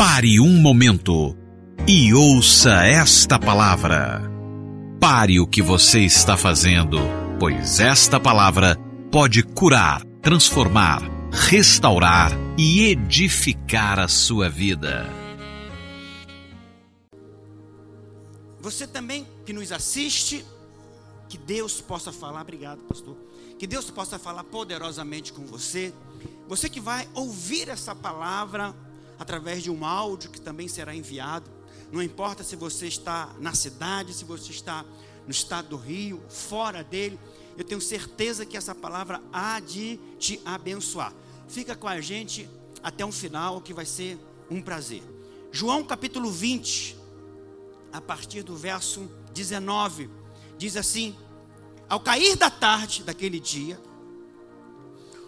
Pare um momento e ouça esta palavra. Pare o que você está fazendo, pois esta palavra pode curar, transformar, restaurar e edificar a sua vida. Você também que nos assiste, que Deus possa falar, obrigado, pastor. Que Deus possa falar poderosamente com você. Você que vai ouvir essa palavra através de um áudio que também será enviado. Não importa se você está na cidade, se você está no estado do Rio, fora dele, eu tenho certeza que essa palavra há de te abençoar. Fica com a gente até o final, que vai ser um prazer. João capítulo 20, a partir do verso 19, diz assim: Ao cair da tarde daquele dia,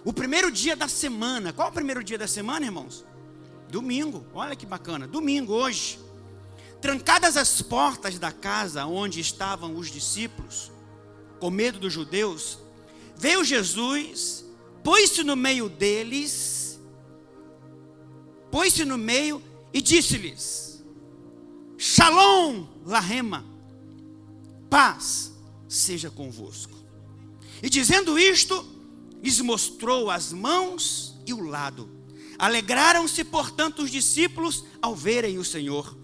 o primeiro dia da semana, qual é o primeiro dia da semana, irmãos? Domingo, olha que bacana, domingo, hoje. Trancadas as portas da casa onde estavam os discípulos, com medo dos judeus, veio Jesus, pôs-se no meio deles, pôs-se no meio e disse-lhes: Shalom, Lahema, paz seja convosco. E dizendo isto, lhes mostrou as mãos e o lado. Alegraram-se, portanto, os discípulos ao verem o Senhor.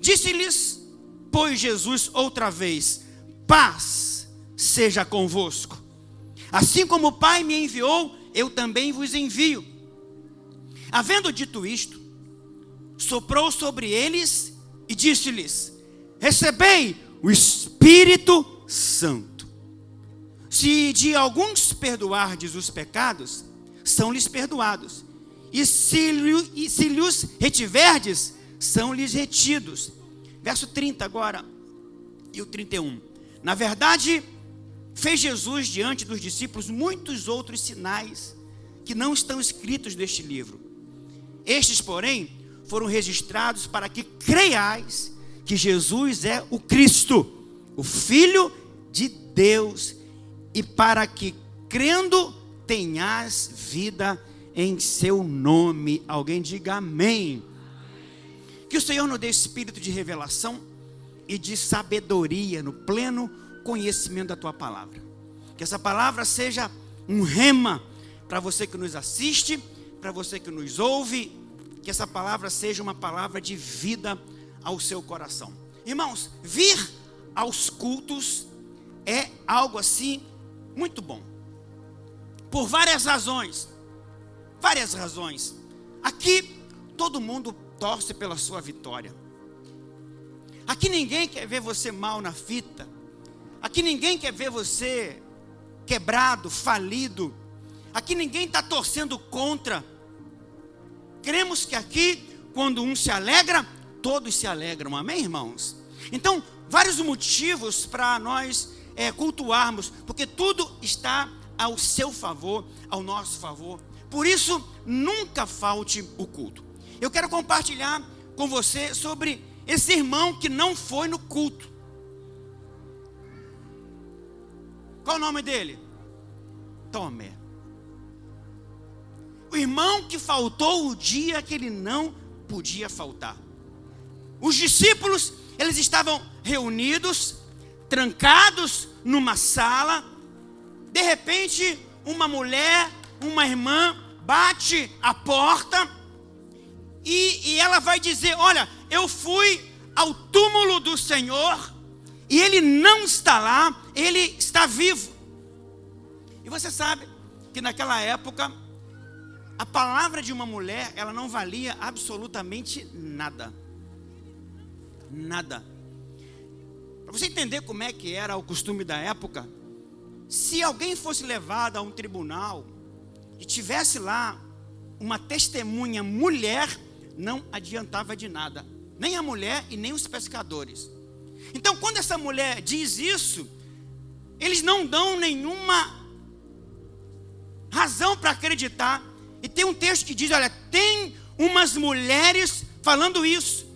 Disse-lhes, pois Jesus outra vez: Paz seja convosco. Assim como o Pai me enviou, eu também vos envio. Havendo dito isto, soprou sobre eles e disse-lhes: Recebei o Espírito Santo. Se de alguns perdoardes os pecados, são-lhes perdoados e se, lhes retiverdes, são-lhes retidos. Verso 30 agora e o 31. Na verdade, fez Jesus diante dos discípulos muitos outros sinais que não estão escritos neste livro. Estes, porém, foram registrados para que creiais que Jesus é o Cristo, o Filho de Deus, e para que, crendo, tenhas vida eterna em seu nome. Alguém diga amém. Que o Senhor nos dê espírito de revelação e de sabedoria no pleno conhecimento da tua palavra. Que essa palavra seja um rema para você que nos assiste, para você que nos ouve, que essa palavra seja uma palavra de vida ao seu coração. Irmãos, vir aos cultos é algo assim muito bom. Por várias razões. Várias razões. Aqui todo mundo torce pela sua vitória. Aqui ninguém quer ver você mal na fita. Aqui ninguém quer ver você quebrado, falido. Aqui ninguém está torcendo contra. Cremos que aqui, quando um se alegra, todos se alegram. Amém, irmãos? Então, vários motivos para nós é, cultuarmos, porque tudo está ao seu favor, ao nosso favor. Por isso, nunca falte o culto. Eu quero compartilhar com você sobre esse irmão que não foi no culto. Qual o nome dele? Tomé. O irmão que faltou o dia que ele não podia faltar. Os discípulos, eles estavam reunidos, trancados numa sala. De repente, uma mulher uma irmã bate a porta e, e ela vai dizer: Olha, eu fui ao túmulo do Senhor e ele não está lá, ele está vivo. E você sabe que naquela época a palavra de uma mulher, ela não valia absolutamente nada. Nada. Para você entender como é que era o costume da época, se alguém fosse levado a um tribunal e tivesse lá uma testemunha mulher, não adiantava de nada, nem a mulher e nem os pescadores. Então, quando essa mulher diz isso, eles não dão nenhuma razão para acreditar. E tem um texto que diz: olha, tem umas mulheres falando isso.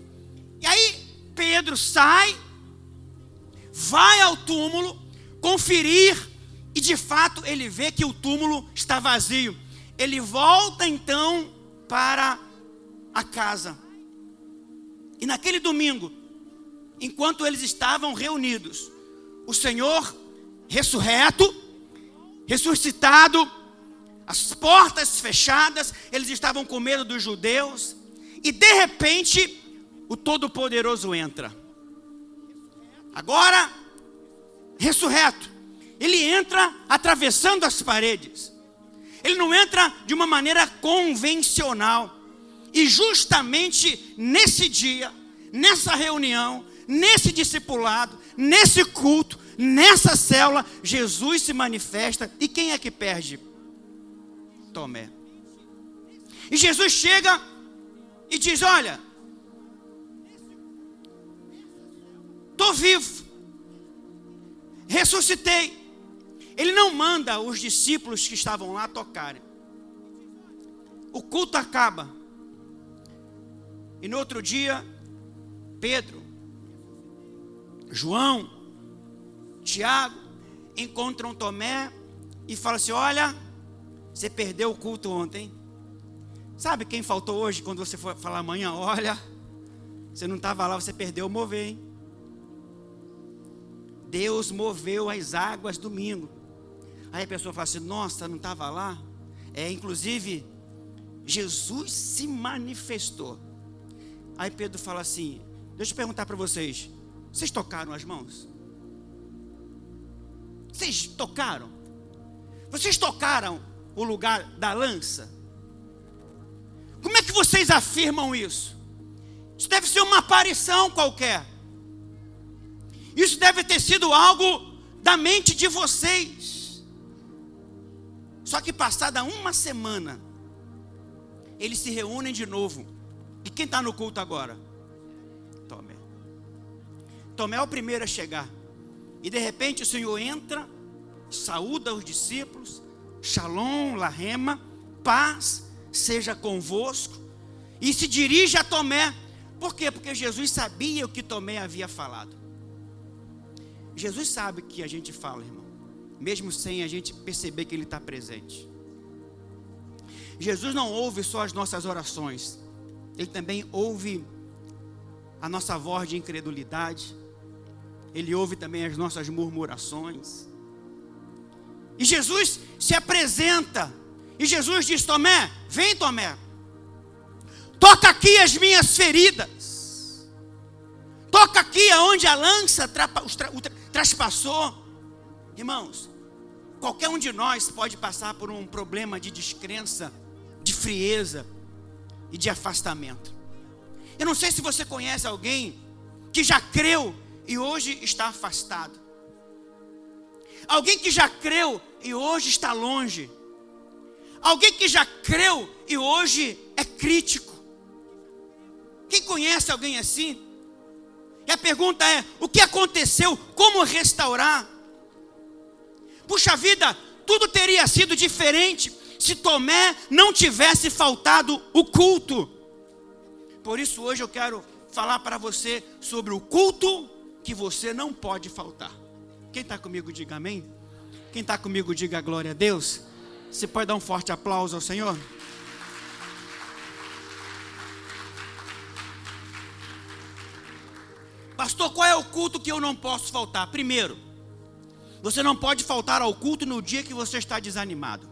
E aí Pedro sai, vai ao túmulo, conferir e de fato ele vê que o túmulo está vazio. Ele volta então para a casa. E naquele domingo, enquanto eles estavam reunidos, o Senhor ressurreto, ressuscitado, as portas fechadas, eles estavam com medo dos judeus, e de repente, o Todo-Poderoso entra. Agora, ressurreto, ele entra atravessando as paredes. Ele não entra de uma maneira convencional. E justamente nesse dia, nessa reunião, nesse discipulado, nesse culto, nessa célula, Jesus se manifesta. E quem é que perde? Tomé. E Jesus chega e diz: Olha, estou vivo, ressuscitei. Ele não manda os discípulos que estavam lá tocarem. O culto acaba. E no outro dia, Pedro, João, Tiago encontram Tomé e falam assim: Olha, você perdeu o culto ontem. Sabe quem faltou hoje quando você for falar amanhã? Olha, você não estava lá, você perdeu o mover, hein? Deus moveu as águas domingo. Aí a pessoa fala assim: Nossa, não estava lá? É, inclusive, Jesus se manifestou. Aí Pedro fala assim: Deixa eu perguntar para vocês: Vocês tocaram as mãos? Vocês tocaram? Vocês tocaram o lugar da lança? Como é que vocês afirmam isso? Isso deve ser uma aparição qualquer. Isso deve ter sido algo da mente de vocês. Só que passada uma semana, eles se reúnem de novo. E quem está no culto agora? Tomé. Tomé é o primeiro a chegar. E de repente o Senhor entra, saúda os discípulos, Shalom, Lahema, paz seja convosco, e se dirige a Tomé. Por quê? Porque Jesus sabia o que Tomé havia falado. Jesus sabe o que a gente fala, irmão, mesmo sem a gente perceber que Ele está presente. Jesus não ouve só as nossas orações, Ele também ouve a nossa voz de incredulidade, Ele ouve também as nossas murmurações. E Jesus se apresenta, e Jesus diz: Tomé, vem, Tomé, toca aqui as minhas feridas, toca aqui aonde a lança traspassou. Irmãos, qualquer um de nós pode passar por um problema de descrença, de frieza e de afastamento. Eu não sei se você conhece alguém que já creu e hoje está afastado. Alguém que já creu e hoje está longe. Alguém que já creu e hoje é crítico. Quem conhece alguém assim? E a pergunta é: o que aconteceu? Como restaurar? Puxa vida, tudo teria sido diferente se Tomé não tivesse faltado o culto. Por isso, hoje eu quero falar para você sobre o culto que você não pode faltar. Quem está comigo, diga amém. Quem está comigo, diga glória a Deus. Você pode dar um forte aplauso ao Senhor? Pastor, qual é o culto que eu não posso faltar? Primeiro, você não pode faltar ao culto no dia que você está desanimado.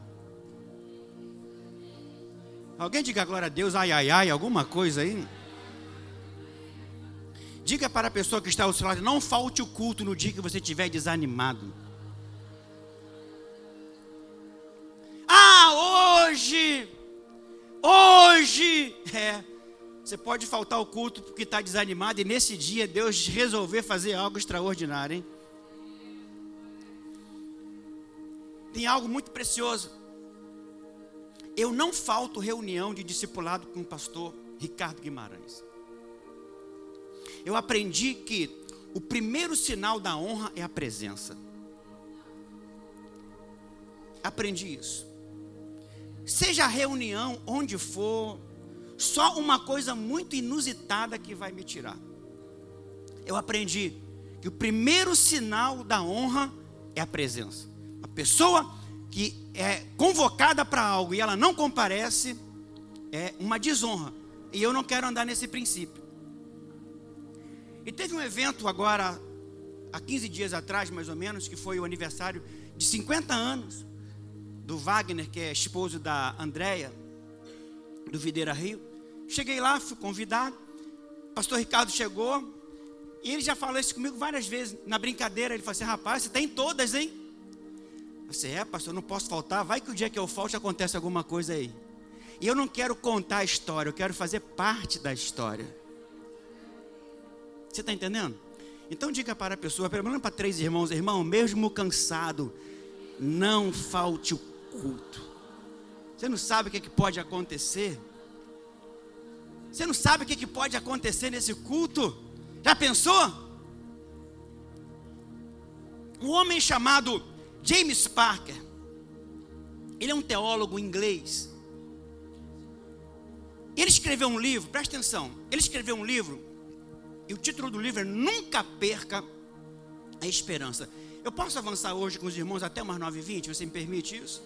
Alguém diga glória a Deus, ai, ai, ai, alguma coisa aí? Diga para a pessoa que está ao seu lado: não falte o culto no dia que você estiver desanimado. Ah, hoje, hoje, é, você pode faltar o culto porque está desanimado e nesse dia Deus resolver fazer algo extraordinário, hein? Tem algo muito precioso. Eu não falto reunião de discipulado com o pastor Ricardo Guimarães. Eu aprendi que o primeiro sinal da honra é a presença. Aprendi isso. Seja a reunião onde for, só uma coisa muito inusitada que vai me tirar. Eu aprendi que o primeiro sinal da honra é a presença. A pessoa que é convocada para algo e ela não comparece é uma desonra. E eu não quero andar nesse princípio. E teve um evento agora, há 15 dias atrás, mais ou menos, que foi o aniversário de 50 anos do Wagner, que é esposo da Andréia, do Videira Rio. Cheguei lá, fui convidado. Pastor Ricardo chegou. E ele já falou isso comigo várias vezes. Na brincadeira, ele falou assim: rapaz, você tem todas, hein? Você é, pastor, não posso faltar. Vai que o dia que eu falte acontece alguma coisa aí. E eu não quero contar a história, eu quero fazer parte da história. Você está entendendo? Então diga para a pessoa, pelo menos para três irmãos, irmão, mesmo cansado, não falte o culto. Você não sabe o que, é que pode acontecer? Você não sabe o que, é que pode acontecer nesse culto? Já pensou? Um homem chamado James Parker, ele é um teólogo inglês. Ele escreveu um livro, presta atenção, ele escreveu um livro, e o título do livro é Nunca Perca a Esperança. Eu posso avançar hoje com os irmãos até umas 9h20, você me permite isso?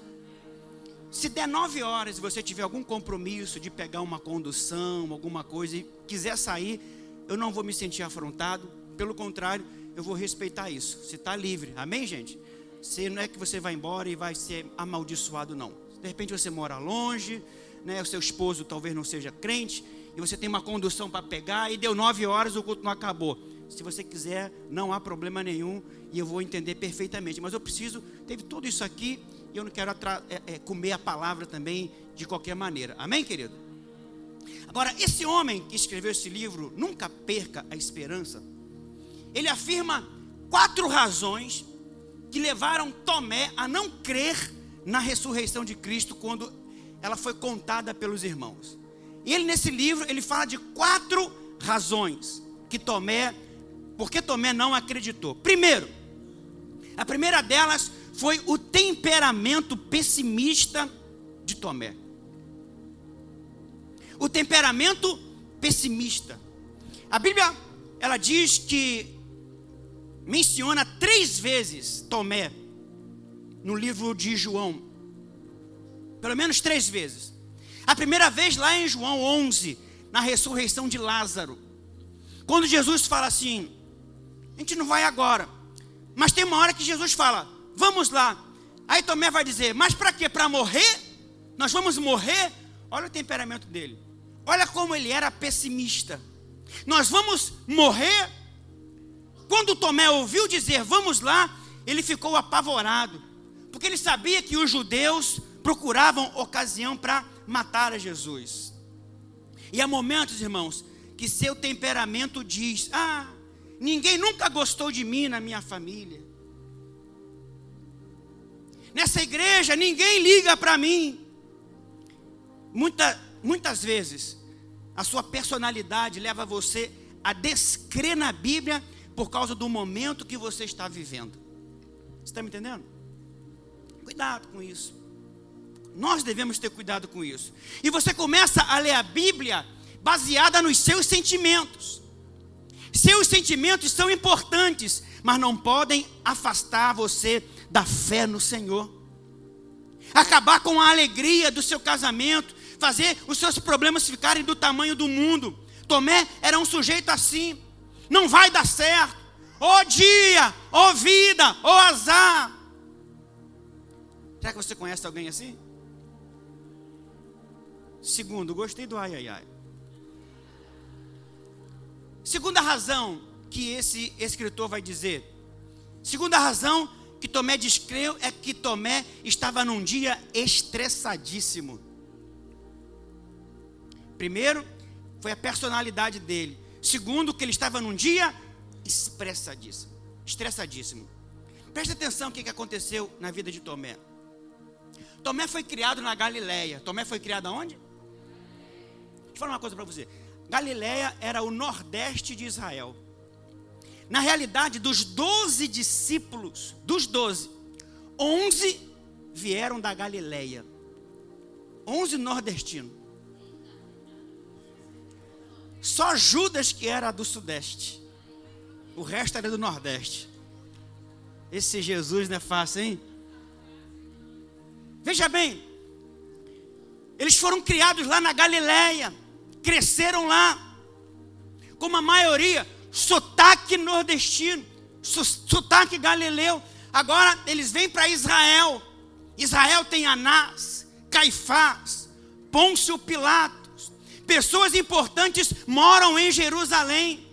Se der 9 horas e você tiver algum compromisso de pegar uma condução, alguma coisa, e quiser sair, eu não vou me sentir afrontado, pelo contrário, eu vou respeitar isso. Você está livre, amém, gente? Se não é que você vai embora e vai ser amaldiçoado, não. De repente você mora longe, né, o seu esposo talvez não seja crente, e você tem uma condução para pegar, e deu nove horas, o culto não acabou. Se você quiser, não há problema nenhum, e eu vou entender perfeitamente. Mas eu preciso, teve tudo isso aqui, e eu não quero é, é, comer a palavra também de qualquer maneira. Amém, querido? Agora, esse homem que escreveu esse livro, Nunca Perca a Esperança, ele afirma quatro razões que levaram Tomé a não crer na ressurreição de Cristo quando ela foi contada pelos irmãos. E ele nesse livro, ele fala de quatro razões que Tomé, porque Tomé não acreditou. Primeiro, a primeira delas foi o temperamento pessimista de Tomé. O temperamento pessimista. A Bíblia, ela diz que menciona três vezes Tomé no livro de João. Pelo menos três vezes. A primeira vez lá em João 11, na ressurreição de Lázaro. Quando Jesus fala assim: a gente não vai agora. Mas tem uma hora que Jesus fala: vamos lá. Aí Tomé vai dizer: mas para quê? Para morrer? Nós vamos morrer? Olha o temperamento dele. Olha como ele era pessimista. Nós vamos morrer? Quando Tomé ouviu dizer vamos lá, ele ficou apavorado, porque ele sabia que os judeus procuravam ocasião para matar a Jesus. E há momentos, irmãos, que seu temperamento diz: Ah, ninguém nunca gostou de mim na minha família. Nessa igreja ninguém liga para mim. Muita, muitas vezes, a sua personalidade leva você a descrer na Bíblia por causa do momento que você está vivendo. Você está me entendendo? Cuidado com isso. Nós devemos ter cuidado com isso. E você começa a ler a Bíblia baseada nos seus sentimentos. Seus sentimentos são importantes, mas não podem afastar você da fé no Senhor. Acabar com a alegria do seu casamento, fazer os seus problemas ficarem do tamanho do mundo. Tomé era um sujeito assim. Não vai dar certo. Ó oh dia, ó oh vida, ó oh azar. Será que você conhece alguém assim? Segundo, gostei do ai ai ai. Segunda razão que esse escritor vai dizer. Segunda razão que Tomé descreu é que Tomé estava num dia estressadíssimo. Primeiro, foi a personalidade dele. Segundo, que ele estava num dia estressadíssimo. Estressadíssimo. Preste atenção no que aconteceu na vida de Tomé. Tomé foi criado na Galileia. Tomé foi criado aonde? Deixa eu falar uma coisa para você. Galiléia era o nordeste de Israel. Na realidade, dos doze discípulos, dos doze, onze vieram da Galileia. Onze nordestinos. Só Judas que era do sudeste. O resto era do nordeste. Esse Jesus não é fácil, hein? Veja bem, eles foram criados lá na Galileia cresceram lá. Como a maioria, sotaque nordestino, sotaque galileu. Agora eles vêm para Israel. Israel tem Anás, Caifás, Pôncio Pilatos. Pessoas importantes moram em Jerusalém.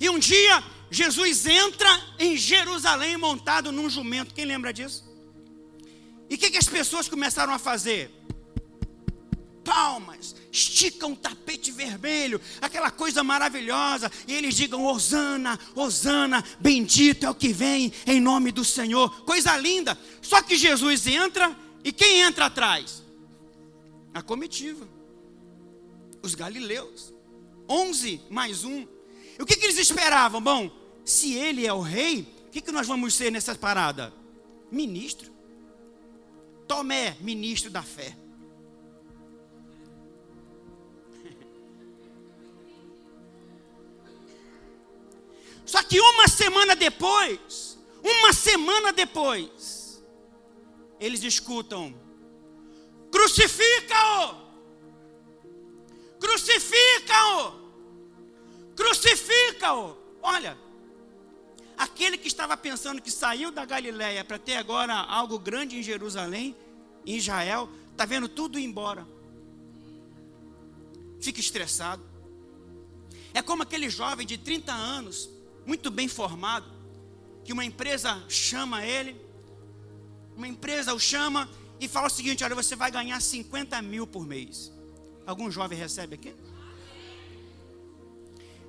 E um dia Jesus entra em Jerusalém montado num jumento. Quem lembra disso? E o que, que as pessoas começaram a fazer? palmas, esticam um tapete vermelho, aquela coisa maravilhosa, e eles digam: Hosana, Hosana, bendito é o que vem em nome do Senhor. Coisa linda. Só que Jesus entra, e quem entra atrás? A comitiva, os galileus, onze mais um. E o que, que eles esperavam? Bom, se ele é o rei, o que, que nós vamos ser nessa parada? Ministro. Tomé, ministro da fé. Só que uma semana depois, uma semana depois, eles escutam: crucifica-o! Crucifica-o! Crucifica-o! Olha, aquele que estava pensando que saiu da Galiléia para ter agora algo grande em Jerusalém, em Israel, está vendo tudo ir embora. Fica estressado. É como aquele jovem de 30 anos muito bem formado, que uma empresa chama ele, uma empresa o chama e fala o seguinte: olha, você vai ganhar 50 mil por mês. Algum jovem recebe aqui?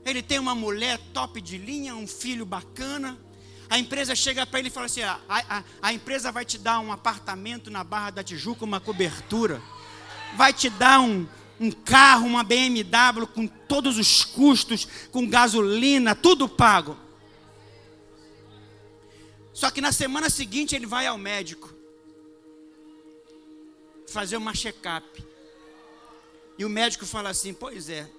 Ele tem uma mulher top de linha, um filho bacana. A empresa chega para ele e fala assim: a, a, a empresa vai te dar um apartamento na Barra da Tijuca, uma cobertura, vai te dar um, um carro, uma BMW com todos os custos, com gasolina, tudo pago. Só que na semana seguinte ele vai ao médico fazer uma check-up. E o médico fala assim: Pois é,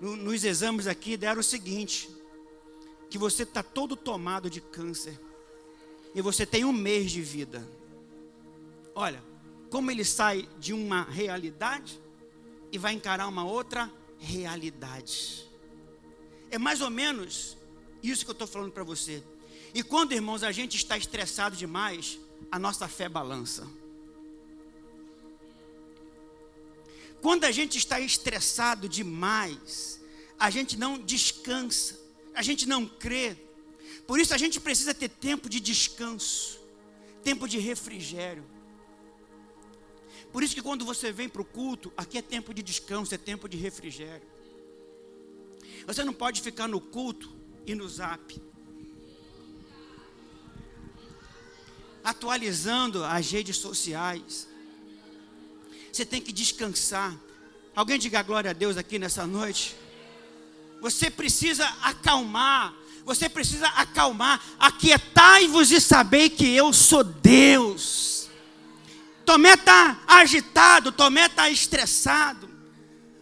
nos exames aqui deram o seguinte: que você está todo tomado de câncer e você tem um mês de vida. Olha, como ele sai de uma realidade e vai encarar uma outra realidade. É mais ou menos isso que eu estou falando para você. E quando, irmãos, a gente está estressado demais, a nossa fé balança. Quando a gente está estressado demais, a gente não descansa, a gente não crê. Por isso a gente precisa ter tempo de descanso, tempo de refrigério. Por isso que quando você vem para o culto, aqui é tempo de descanso, é tempo de refrigério. Você não pode ficar no culto e no zap. Atualizando as redes sociais. Você tem que descansar. Alguém diga glória a Deus aqui nessa noite. Você precisa acalmar. Você precisa acalmar. Aquietai-vos e sabei que eu sou Deus. Tomé está agitado, Tomé está estressado.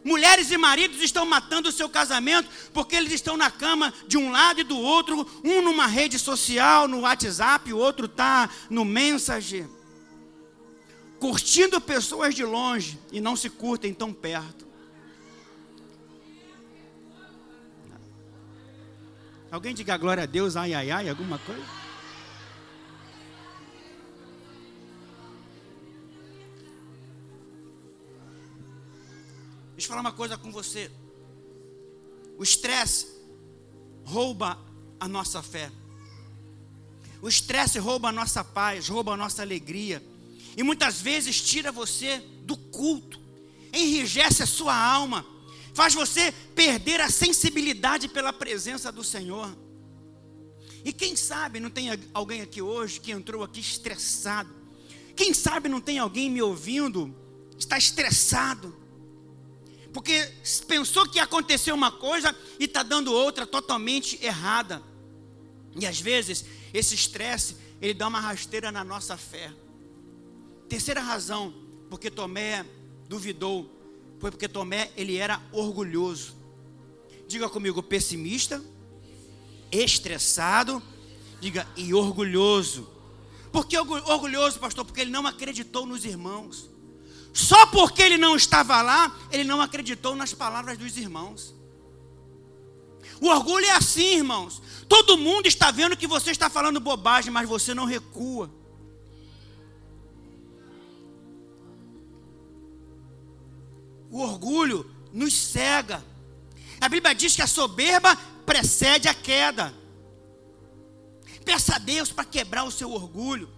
Mulheres e maridos estão matando o seu casamento porque eles estão na cama de um lado e do outro, um numa rede social, no WhatsApp, o outro está no Messenger. Curtindo pessoas de longe e não se curtem tão perto. Alguém diga glória a Deus, ai, ai, ai, alguma coisa? Deixa eu falar uma coisa com você. O estresse rouba a nossa fé. O estresse rouba a nossa paz, rouba a nossa alegria. E muitas vezes tira você do culto, enrijece a sua alma, faz você perder a sensibilidade pela presença do Senhor. E quem sabe não tem alguém aqui hoje que entrou aqui estressado. Quem sabe não tem alguém me ouvindo, está estressado porque pensou que ia acontecer uma coisa e está dando outra totalmente errada. E às vezes, esse estresse, ele dá uma rasteira na nossa fé. Terceira razão, porque Tomé duvidou, foi porque Tomé, ele era orgulhoso. Diga comigo, pessimista, estressado, diga, e orgulhoso. Por que orgulhoso, pastor? Porque ele não acreditou nos irmãos. Só porque ele não estava lá, ele não acreditou nas palavras dos irmãos. O orgulho é assim, irmãos. Todo mundo está vendo que você está falando bobagem, mas você não recua. O orgulho nos cega. A Bíblia diz que a soberba precede a queda. Peça a Deus para quebrar o seu orgulho.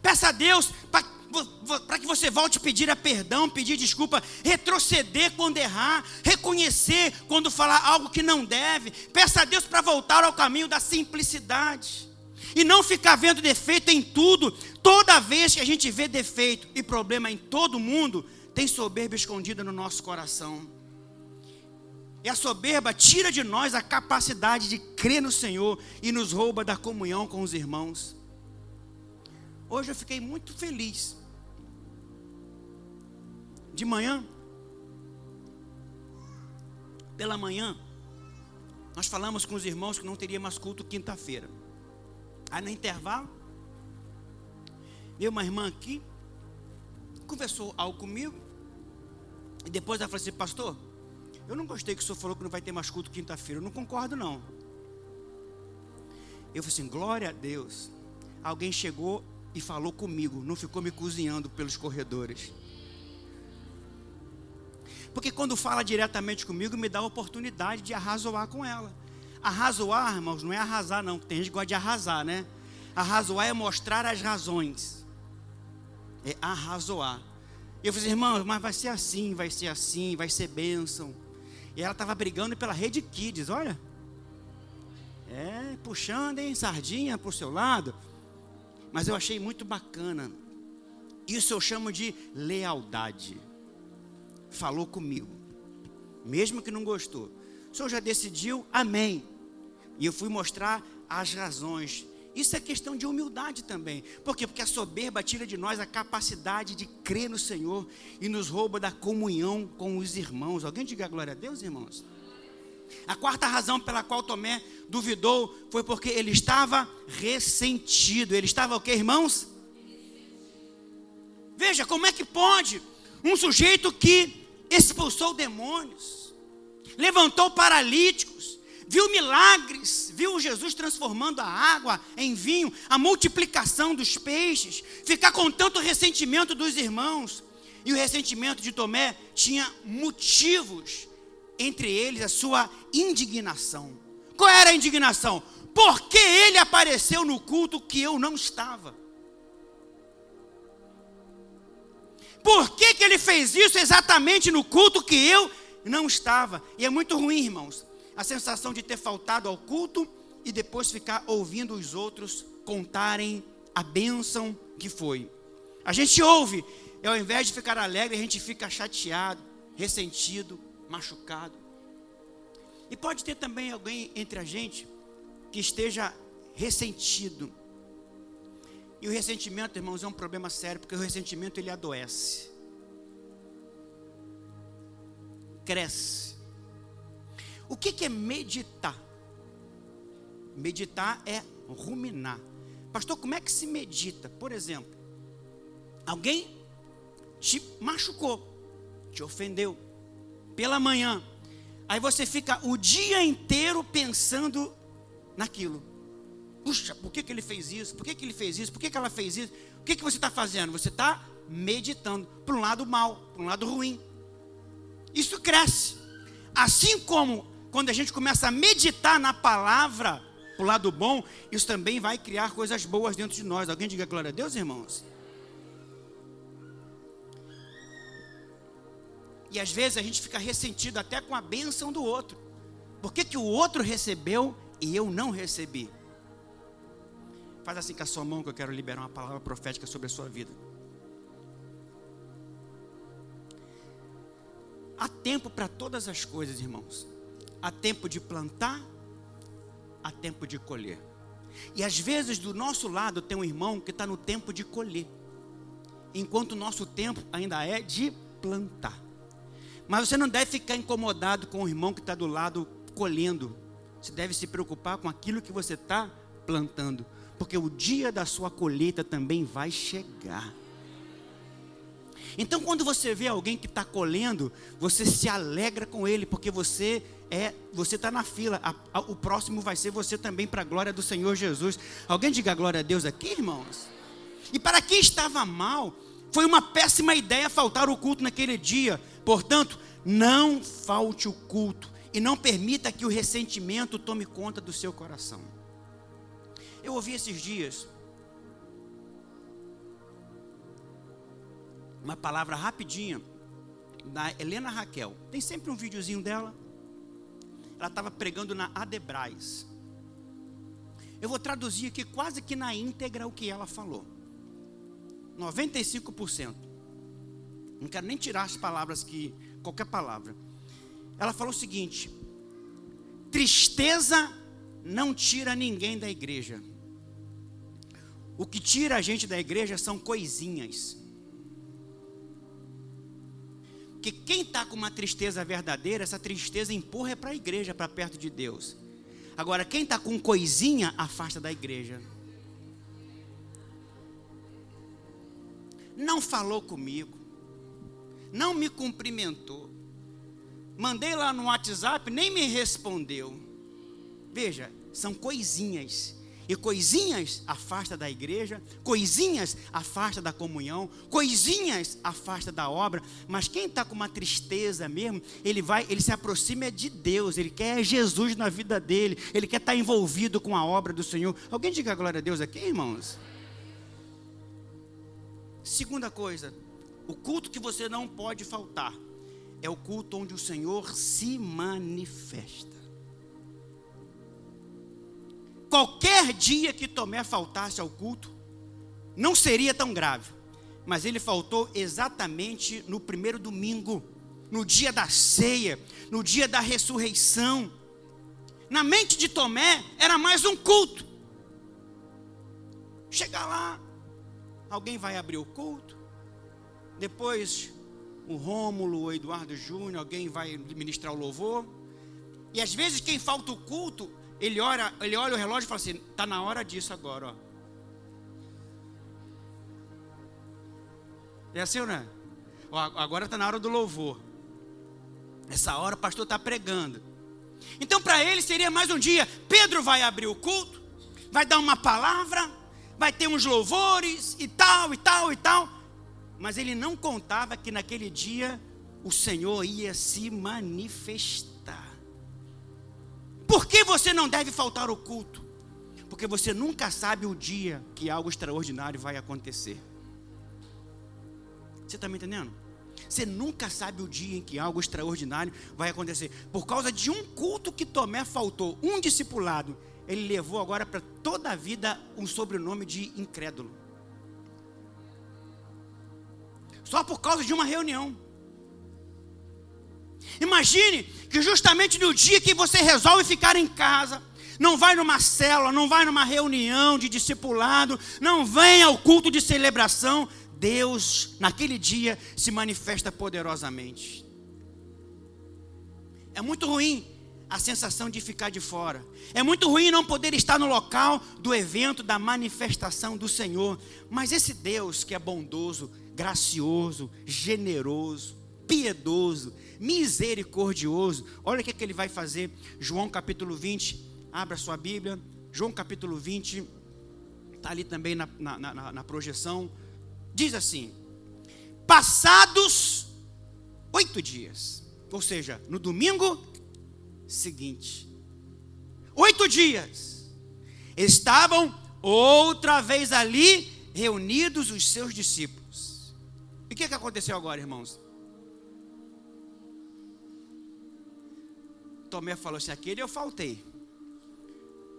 Peça a Deus para que você volte a pedir a perdão, pedir desculpa, retroceder quando errar, reconhecer quando falar algo que não deve. Peça a Deus para voltar ao caminho da simplicidade. E não ficar vendo defeito em tudo. Toda vez que a gente vê defeito e problema em todo mundo, tem soberba escondida no nosso coração. E a soberba tira de nós a capacidade de crer no Senhor e nos rouba da comunhão com os irmãos. Hoje eu fiquei muito feliz. De manhã, pela manhã, nós falamos com os irmãos que não teria mais culto quinta-feira. Aí no intervalo, veio uma irmã aqui, conversou algo comigo, e depois ela falou assim, pastor, eu não gostei que o senhor falou que não vai ter mais culto quinta-feira, eu não concordo não. Eu falei assim, glória a Deus. Alguém chegou e falou comigo, não ficou me cozinhando pelos corredores. Porque quando fala diretamente comigo, me dá a oportunidade de arrazoar com ela. Arrazoar, irmãos, não é arrasar, não, tem gente que gosta de arrasar, né? Arrazoar é mostrar as razões. É arrazoar. Eu falei, irmão, mas vai ser assim, vai ser assim, vai ser bênção. E ela estava brigando pela rede Kids, olha. É, puxando, hein, sardinha para o seu lado. Mas eu achei muito bacana. Isso eu chamo de lealdade. Falou comigo. Mesmo que não gostou. O senhor já decidiu, amém. E eu fui mostrar as razões. Isso é questão de humildade também. Por quê? Porque a soberba tira de nós a capacidade de crer no Senhor e nos rouba da comunhão com os irmãos. Alguém diga glória a Deus, irmãos? A quarta razão pela qual Tomé duvidou foi porque ele estava ressentido. Ele estava o que, irmãos? Veja como é que pode um sujeito que expulsou demônios, levantou paralíticos, viu milagres, viu Jesus transformando a água em vinho, a multiplicação dos peixes, ficar com tanto ressentimento dos irmãos. E o ressentimento de Tomé tinha motivos entre eles a sua indignação. Qual era a indignação? Porque ele apareceu no culto que eu não estava. Por que, que ele fez isso exatamente no culto que eu não estava? E é muito ruim, irmãos, a sensação de ter faltado ao culto e depois ficar ouvindo os outros contarem a bênção que foi. A gente ouve, e ao invés de ficar alegre, a gente fica chateado, ressentido, machucado. E pode ter também alguém entre a gente que esteja ressentido. E o ressentimento, irmãos, é um problema sério, porque o ressentimento ele adoece. Cresce. O que, é meditar? Meditar é ruminar. Pastor, como é que se medita? Por exemplo, alguém te machucou, te ofendeu, pela manhã. Aí você fica o dia inteiro pensando naquilo. Puxa, por que, que ele fez isso? Por que, que ele fez isso? Por que, que ela fez isso? O que, que você está fazendo? Você está meditando para um lado mal, para um lado ruim. Isso cresce. Assim como quando a gente começa a meditar na palavra, o lado bom, isso também vai criar coisas boas dentro de nós. Alguém diga glória a Deus, irmãos? E às vezes a gente fica ressentido até com a bênção do outro. Por que, que o outro recebeu e eu não recebi? Faz assim com a sua mão que eu quero liberar uma palavra profética sobre a sua vida. Há tempo para todas as coisas, irmãos. Há tempo de plantar, há tempo de colher. E às vezes do nosso lado tem um irmão que está no tempo de colher, enquanto o nosso tempo ainda é de plantar. Mas você não deve ficar incomodado com o irmão que está do lado colhendo. Você deve se preocupar com aquilo que você está plantando. Porque o dia da sua colheita também vai chegar. Então, quando você vê alguém que está colhendo, você se alegra com ele, porque você é, você está na fila. A, a, o próximo vai ser você também para a glória do Senhor Jesus. Alguém diga glória a Deus aqui, irmãos? E para quem estava mal, foi uma péssima ideia faltar o culto naquele dia. Portanto, não falte o culto e não permita que o ressentimento tome conta do seu coração. Eu ouvi esses dias uma palavra rapidinha da Helena Raquel. Tem sempre um videozinho dela. Ela estava pregando na Adebrais. Eu vou traduzir aqui quase que na íntegra o que ela falou. 95%. Não quero nem tirar as palavras que qualquer palavra. Ela falou o seguinte: tristeza não tira ninguém da igreja. O que tira a gente da igreja são coisinhas. Porque quem está com uma tristeza verdadeira, essa tristeza empurra para a igreja, para perto de Deus. Agora, quem está com coisinha, afasta da igreja. Não falou comigo, não me cumprimentou, mandei lá no WhatsApp, nem me respondeu. Veja, são coisinhas e coisinhas afasta da igreja, coisinhas afasta da comunhão, coisinhas afasta da obra. Mas quem está com uma tristeza mesmo, ele vai, ele se aproxima de Deus, ele quer Jesus na vida dele, ele quer estar tá envolvido com a obra do Senhor. Alguém diga glória a Deus aqui, irmãos? Segunda coisa, o culto que você não pode faltar é o culto onde o Senhor se manifesta. Qualquer dia que Tomé faltasse ao culto, não seria tão grave. Mas ele faltou exatamente no primeiro domingo, no dia da ceia, no dia da ressurreição. Na mente de Tomé era mais um culto. Chegar lá, alguém vai abrir o culto, depois o Rômulo, o Eduardo Júnior, alguém vai ministrar o louvor. E às vezes quem falta o culto ele olha, ele olha o relógio e fala assim: está na hora disso agora. Ó. É assim ou não é? Agora está na hora do louvor. Essa hora o pastor está pregando. Então, para ele seria mais um dia. Pedro vai abrir o culto, vai dar uma palavra, vai ter uns louvores e tal, e tal, e tal. Mas ele não contava que naquele dia o Senhor ia se manifestar. Por que você não deve faltar ao culto? Porque você nunca sabe o dia que algo extraordinário vai acontecer. Você está me entendendo? Você nunca sabe o dia em que algo extraordinário vai acontecer. Por causa de um culto que Tomé faltou, um discipulado, ele levou agora para toda a vida um sobrenome de incrédulo. Só por causa de uma reunião. Imagine que justamente no dia que você resolve ficar em casa, não vai numa célula, não vai numa reunião de discipulado, não vem ao culto de celebração, Deus, naquele dia, se manifesta poderosamente. É muito ruim a sensação de ficar de fora. É muito ruim não poder estar no local do evento, da manifestação do Senhor. Mas esse Deus que é bondoso, gracioso, generoso, piedoso, misericordioso. Olha o que, é que ele vai fazer. João capítulo 20, abra sua Bíblia. João capítulo 20, está ali também na, na, na, na projeção. Diz assim: Passados oito dias, ou seja, no domingo seguinte, oito dias, estavam outra vez ali reunidos os seus discípulos. E o que, é que aconteceu agora, irmãos? Tomé falou assim: aquele eu faltei.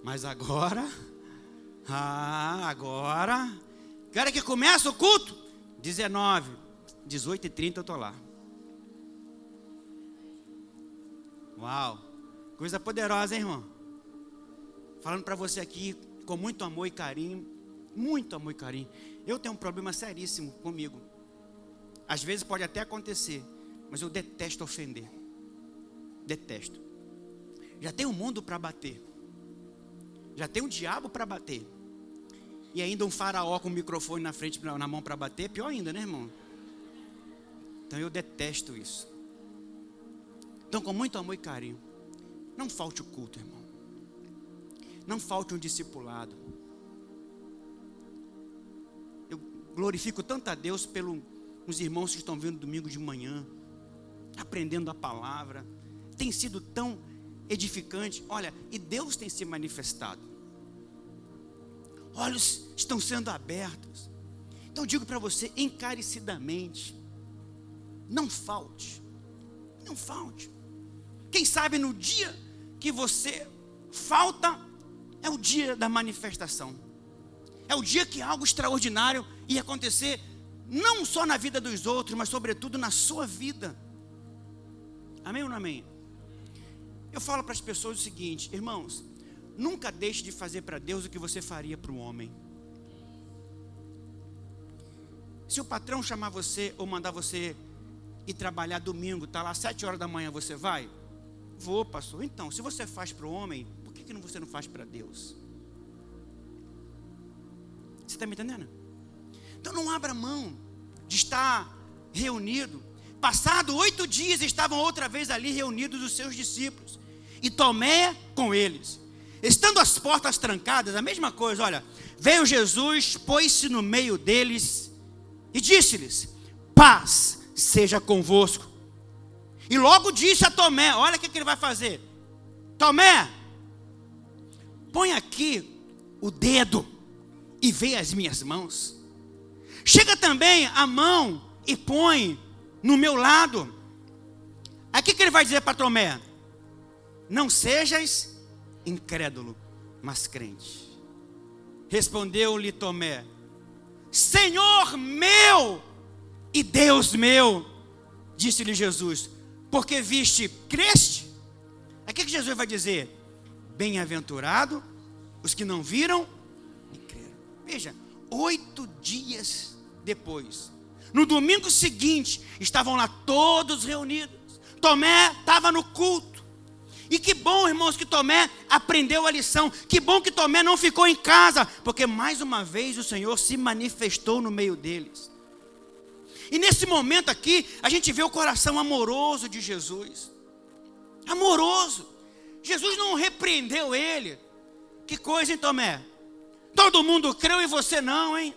Mas agora, ah, agora, que que começa o culto? 19, 18 e 30 eu estou lá. Uau, coisa poderosa, hein, irmão? Falando para você aqui com muito amor e carinho, muito amor e carinho. Eu tenho um problema seríssimo comigo. Às vezes pode até acontecer, mas eu detesto ofender. Detesto. Já tem um mundo para bater. Já tem um diabo para bater. E ainda um faraó com o microfone na frente, na mão para bater, pior ainda, né, irmão? Então eu detesto isso. Então, com muito amor e carinho, não falte o culto, irmão. Não falte um discipulado. Eu glorifico tanto a Deus pelos irmãos que estão vindo domingo de manhã, aprendendo a palavra. Tem sido tão edificante. Olha, e Deus tem se manifestado. Olhos estão sendo abertos. Então digo para você encarecidamente, não falte. Não falte. Quem sabe no dia que você falta é o dia da manifestação. É o dia que algo extraordinário ia acontecer não só na vida dos outros, mas sobretudo na sua vida. Amém ou não amém? Eu falo para as pessoas o seguinte, irmãos, nunca deixe de fazer para Deus o que você faria para o homem. Se o patrão chamar você ou mandar você ir trabalhar domingo, tá lá sete horas da manhã, você vai? Vou, pastor. Então, se você faz para o homem, por que, que você não faz para Deus? Você está me entendendo? Então não abra mão de estar reunido. Passado oito dias estavam outra vez ali reunidos os seus discípulos. E Tomé com eles. Estando as portas trancadas, a mesma coisa, olha, veio Jesus, pôs-se no meio deles e disse-lhes: Paz seja convosco. E logo disse a Tomé: Olha o que, que ele vai fazer. Tomé, põe aqui o dedo e vê as minhas mãos. Chega também a mão e põe no meu lado. Aí o que, que ele vai dizer para Tomé? Não sejas incrédulo, mas crente. Respondeu-lhe Tomé: Senhor meu e Deus meu, disse-lhe Jesus porque viste, creste. Aí o que, que Jesus vai dizer? Bem-aventurado os que não viram e creram. Veja, oito dias depois, no domingo seguinte, estavam lá todos reunidos. Tomé estava no culto. E que bom, irmãos, que Tomé aprendeu a lição. Que bom que Tomé não ficou em casa, porque mais uma vez o Senhor se manifestou no meio deles. E nesse momento aqui, a gente vê o coração amoroso de Jesus. Amoroso. Jesus não repreendeu ele. Que coisa, hein, Tomé? Todo mundo creu e você não, hein?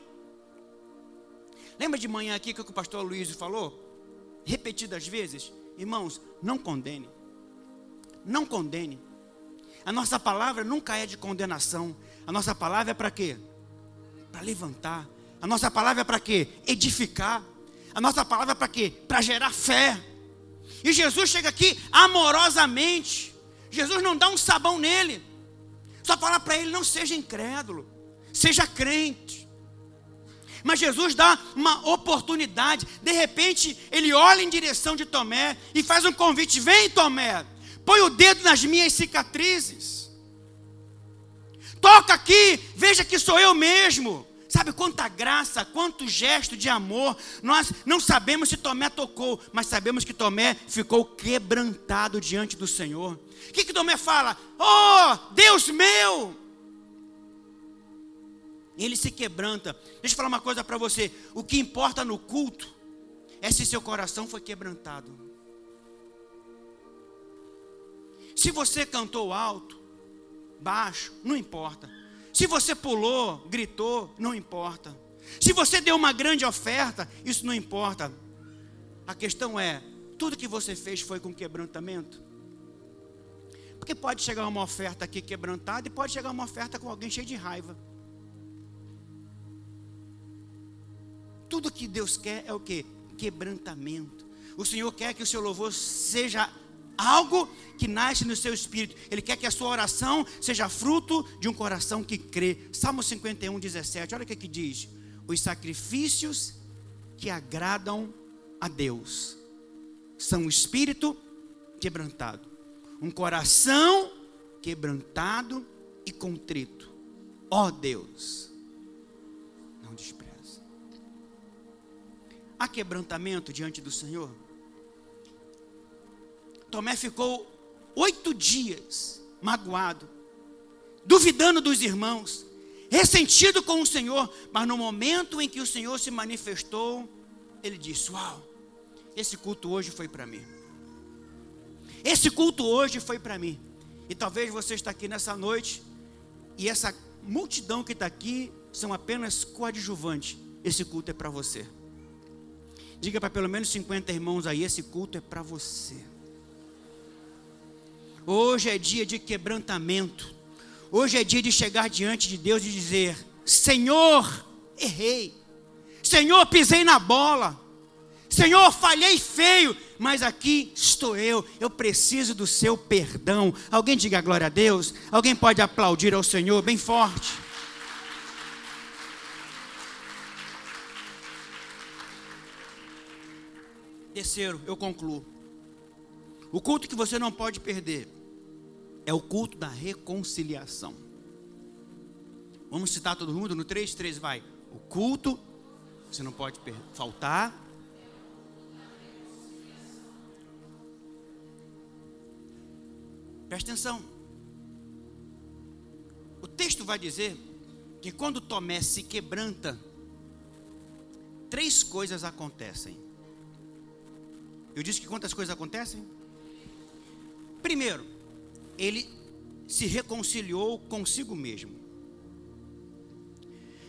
Lembra de manhã aqui que o pastor Luiz falou? Repetidas vezes. Irmãos, não condene. Não condene. A nossa palavra nunca é de condenação. A nossa palavra é para quê? Para levantar. A nossa palavra é para quê? Edificar. A nossa palavra é para quê? Para gerar fé. E Jesus chega aqui amorosamente. Jesus não dá um sabão nele. Só fala para ele: não seja incrédulo, seja crente. Mas Jesus dá uma oportunidade. De repente, ele olha em direção de Tomé e faz um convite: vem, Tomé, põe o dedo nas minhas cicatrizes. Toca aqui, veja que sou eu mesmo. Sabe quanta graça, quanto gesto de amor. Nós não sabemos se Tomé tocou, mas sabemos que Tomé ficou quebrantado diante do Senhor. O que, que Tomé fala? Oh, Deus meu! Ele se quebranta. Deixa eu falar uma coisa para você. O que importa no culto é se seu coração foi quebrantado. Se você cantou alto, baixo, não importa. Se você pulou, gritou, não importa. Se você deu uma grande oferta, isso não importa. A questão é: tudo que você fez foi com quebrantamento? Porque pode chegar uma oferta aqui quebrantada e pode chegar uma oferta com alguém cheio de raiva. Tudo que Deus quer é o que? Quebrantamento. O Senhor quer que o seu louvor seja algo que nasce no seu espírito. Ele quer que a sua oração seja fruto de um coração que crê. Salmo 51, 17. Olha o que, que diz: Os sacrifícios que agradam a Deus são o espírito quebrantado, um coração quebrantado e contrito. Ó oh Deus, não despreza. Há quebrantamento diante do Senhor? Tomé ficou oito dias magoado, duvidando dos irmãos, ressentido com o Senhor, mas no momento em que o Senhor se manifestou, ele disse: Uau, esse culto hoje foi para mim. Esse culto hoje foi para mim. E talvez você está aqui nessa noite e essa multidão que está aqui são apenas coadjuvantes. Esse culto é para você. Diga para pelo menos 50 irmãos aí: esse culto é para você. Hoje é dia de quebrantamento. Hoje é dia de chegar diante de Deus e dizer: Senhor, errei. Senhor, pisei na bola. Senhor, falhei feio, mas aqui estou eu. Eu preciso do seu perdão. Alguém diga glória a Deus? Alguém pode aplaudir ao Senhor bem forte? Terceiro, eu concluo. O culto que você não pode perder é o culto da reconciliação. Vamos citar todo mundo no 3, 3 vai. O culto, você não pode faltar. Presta atenção. O texto vai dizer que quando Tomé se quebranta, três coisas acontecem. Eu disse que quantas coisas acontecem? Primeiro, ele se reconciliou consigo mesmo.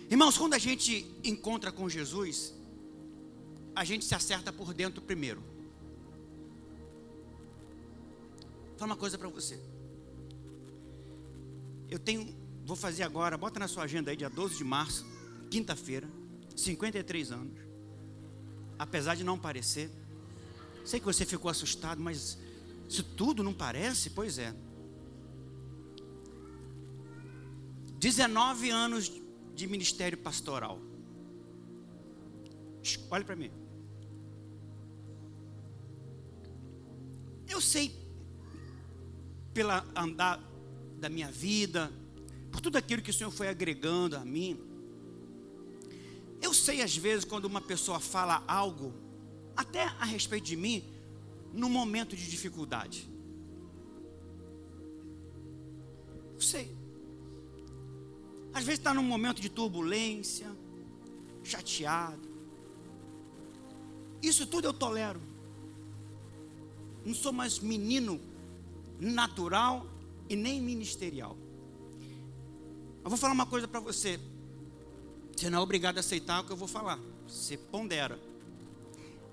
Irmãos, quando a gente encontra com Jesus, a gente se acerta por dentro primeiro. Vou falar uma coisa para você. Eu tenho, vou fazer agora, bota na sua agenda aí, dia 12 de março, quinta-feira, 53 anos. Apesar de não parecer, Sei que você ficou assustado, mas isso tudo não parece? Pois é. 19 anos de ministério pastoral. Olhe para mim. Eu sei, pela andar da minha vida, por tudo aquilo que o Senhor foi agregando a mim. Eu sei, às vezes, quando uma pessoa fala algo até a respeito de mim, no momento de dificuldade. Eu sei. Às vezes está num momento de turbulência, chateado. Isso tudo eu tolero. Não sou mais menino natural e nem ministerial. Eu vou falar uma coisa para você. Você não é obrigado a aceitar o que eu vou falar. Você pondera.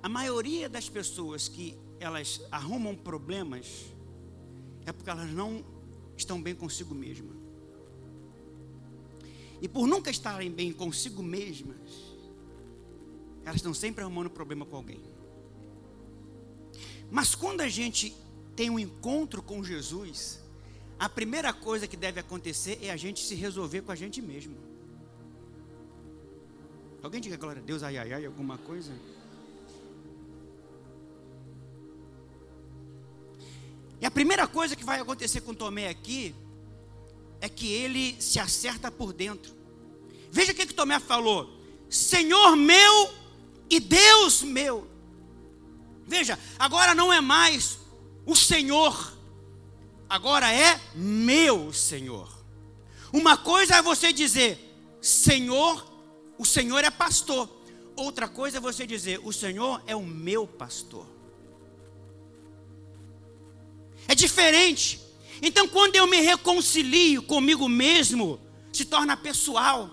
A maioria das pessoas que elas arrumam problemas é porque elas não estão bem consigo mesmas. E por nunca estarem bem consigo mesmas, elas estão sempre arrumando problema com alguém. Mas quando a gente tem um encontro com Jesus, a primeira coisa que deve acontecer é a gente se resolver com a gente mesmo. Alguém diga glória a Deus, ai, ai, ai, alguma coisa? E a primeira coisa que vai acontecer com Tomé aqui é que ele se acerta por dentro. Veja o que, que Tomé falou: Senhor meu e Deus meu. Veja, agora não é mais o Senhor, agora é meu Senhor. Uma coisa é você dizer, Senhor, o Senhor é pastor. Outra coisa é você dizer, o Senhor é o meu pastor. É diferente. Então, quando eu me reconcilio comigo mesmo, se torna pessoal.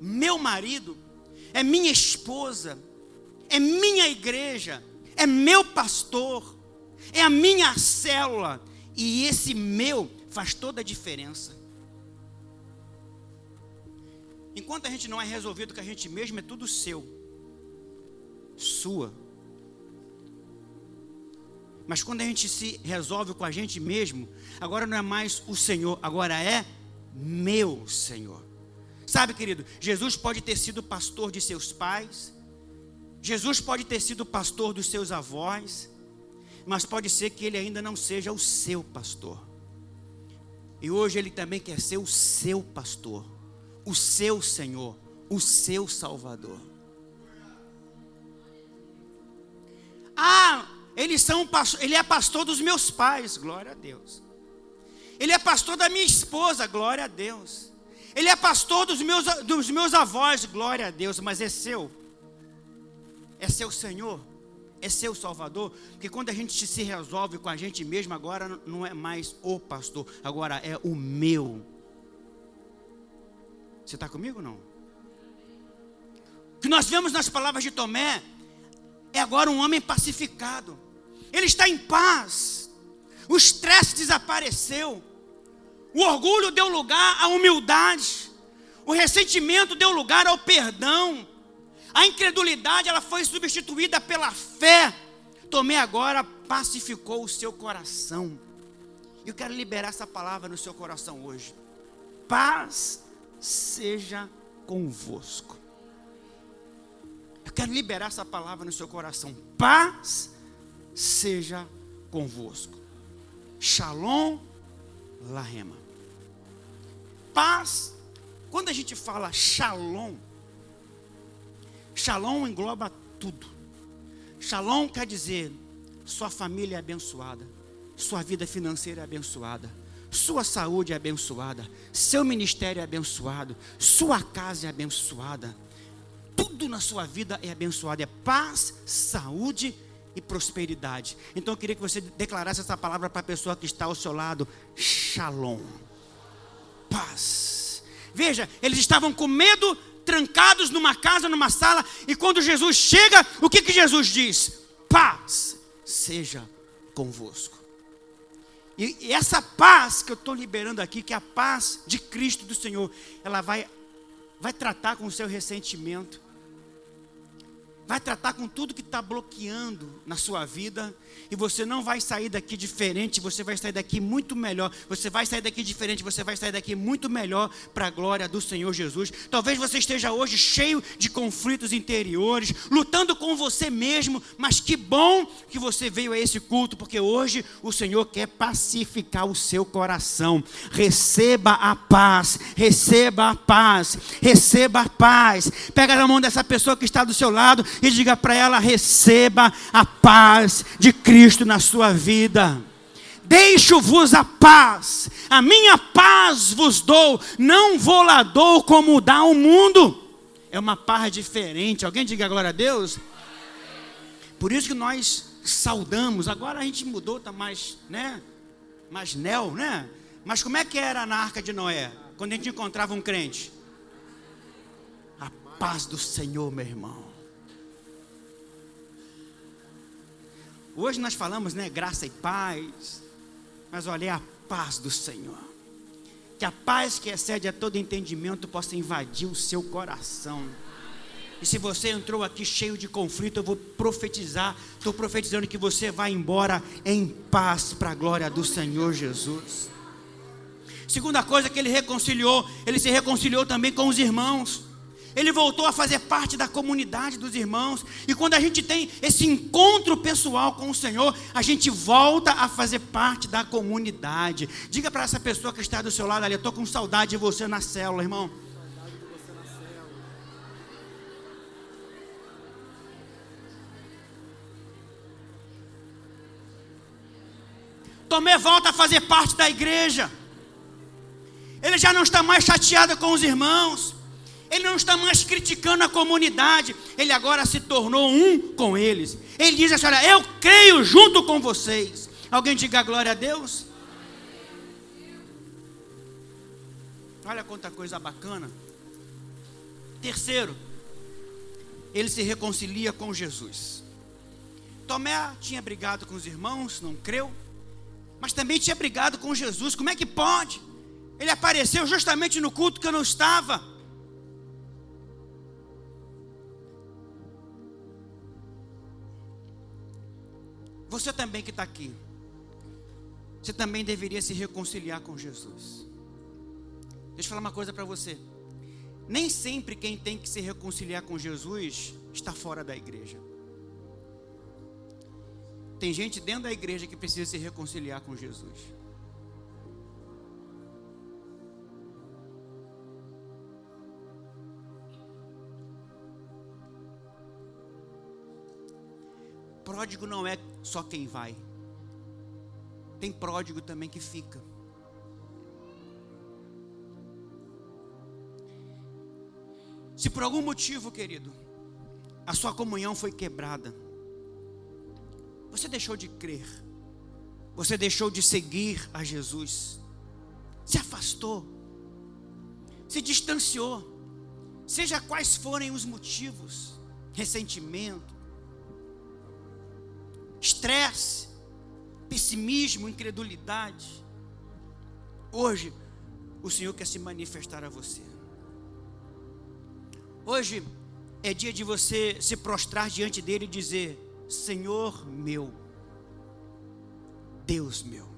Meu marido é minha esposa, é minha igreja, é meu pastor, é a minha célula. E esse meu faz toda a diferença. Enquanto a gente não é resolvido com a gente mesmo, é tudo seu, sua. Mas quando a gente se resolve com a gente mesmo, agora não é mais o Senhor, agora é meu Senhor. Sabe, querido, Jesus pode ter sido pastor de seus pais, Jesus pode ter sido pastor dos seus avós, mas pode ser que ele ainda não seja o seu pastor. E hoje ele também quer ser o seu pastor, o seu Senhor, o seu Salvador. Ah, são, ele é pastor dos meus pais, glória a Deus. Ele é pastor da minha esposa, glória a Deus. Ele é pastor dos meus, dos meus avós, glória a Deus, mas é seu. É seu Senhor, é seu Salvador, porque quando a gente se resolve com a gente mesmo, agora não é mais o pastor, agora é o meu. Você está comigo ou não? O que nós vemos nas palavras de Tomé é agora um homem pacificado. Ele está em paz. O estresse desapareceu. O orgulho deu lugar à humildade. O ressentimento deu lugar ao perdão. A incredulidade ela foi substituída pela fé. Tomé agora pacificou o seu coração. Eu quero liberar essa palavra no seu coração hoje. Paz seja convosco. Quero liberar essa palavra no seu coração. Paz seja convosco. Shalom Lahema. Paz. Quando a gente fala shalom, shalom engloba tudo. Shalom quer dizer sua família é abençoada, sua vida financeira é abençoada, sua saúde é abençoada, seu ministério é abençoado, sua casa é abençoada, tudo na sua vida é abençoado, é paz, saúde e prosperidade. Então eu queria que você declarasse essa palavra para a pessoa que está ao seu lado: Shalom. Paz. Veja, eles estavam com medo, trancados numa casa, numa sala, e quando Jesus chega, o que, que Jesus diz? Paz seja convosco. E essa paz que eu estou liberando aqui, que é a paz de Cristo do Senhor, ela vai, vai tratar com o seu ressentimento, vai tratar com tudo que está bloqueando na sua vida, e você não vai sair daqui diferente, você vai sair daqui muito melhor. Você vai sair daqui diferente, você vai sair daqui muito melhor para a glória do Senhor Jesus. Talvez você esteja hoje cheio de conflitos interiores, lutando com você mesmo, mas que bom que você veio a esse culto, porque hoje o Senhor quer pacificar o seu coração. Receba a paz, receba a paz, receba a paz. Pega na mão dessa pessoa que está do seu lado e diga para ela: receba a paz de Cristo na sua vida. Deixo-vos a paz, a minha paz vos dou, não vou lá dou como dá o mundo. É uma paz diferente. Alguém diga glória a Deus? Por isso que nós saudamos. Agora a gente mudou, tá mais, né? Mais neo, né? Mas como é que era na arca de Noé? Quando a gente encontrava um crente? A paz do Senhor, meu irmão. Hoje nós falamos, né, graça e paz. Mas olha, é a paz do Senhor. Que a paz que excede a todo entendimento possa invadir o seu coração. E se você entrou aqui cheio de conflito, eu vou profetizar. Estou profetizando que você vai embora em paz para a glória do Senhor Jesus. Segunda coisa que ele reconciliou, ele se reconciliou também com os irmãos. Ele voltou a fazer parte da comunidade dos irmãos. E quando a gente tem esse encontro pessoal com o Senhor, a gente volta a fazer parte da comunidade. Diga para essa pessoa que está do seu lado ali: estou com saudade de você na célula, irmão. Tomé volta a fazer parte da igreja. Ele já não está mais chateado com os irmãos. Ele não está mais criticando a comunidade, ele agora se tornou um com eles. Ele diz assim: Olha, eu creio junto com vocês. Alguém diga glória a Deus? Olha quanta coisa bacana. Terceiro, ele se reconcilia com Jesus. Tomé tinha brigado com os irmãos, não creu, mas também tinha brigado com Jesus. Como é que pode? Ele apareceu justamente no culto que eu não estava. Você também que está aqui, você também deveria se reconciliar com Jesus. Deixa eu falar uma coisa para você. Nem sempre quem tem que se reconciliar com Jesus está fora da igreja. Tem gente dentro da igreja que precisa se reconciliar com Jesus. pródigo não é só quem vai. Tem pródigo também que fica. Se por algum motivo, querido, a sua comunhão foi quebrada, Você deixou de crer. Você deixou de seguir a Jesus. Se afastou. Se distanciou. Seja quais forem os motivos: ressentimento, estresse, pessimismo, incredulidade. Hoje, o Senhor quer se manifestar a você. Hoje é dia de você se prostrar diante dele e dizer: Senhor meu, Deus meu.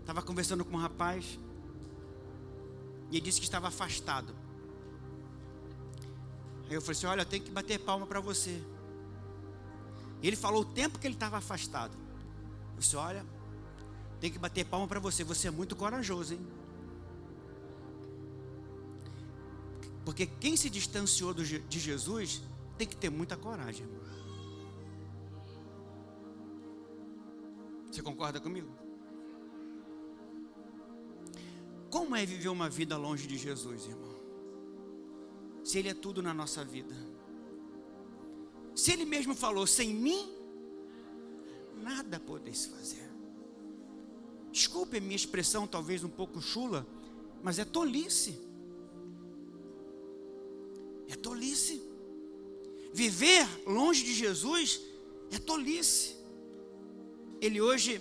Estava conversando com um rapaz e ele disse que estava afastado. Aí eu falei assim: Olha, eu tenho que bater palma para você. E ele falou o tempo que ele estava afastado. Eu disse: Olha, tem que bater palma para você. Você é muito corajoso, hein? Porque quem se distanciou de Jesus tem que ter muita coragem. Você concorda comigo? Como é viver uma vida longe de Jesus, irmão? Se Ele é tudo na nossa vida. Se Ele mesmo falou: sem mim, nada podeis fazer. Desculpe a minha expressão, talvez um pouco chula, mas é tolice. É tolice. Viver longe de Jesus é tolice. Ele hoje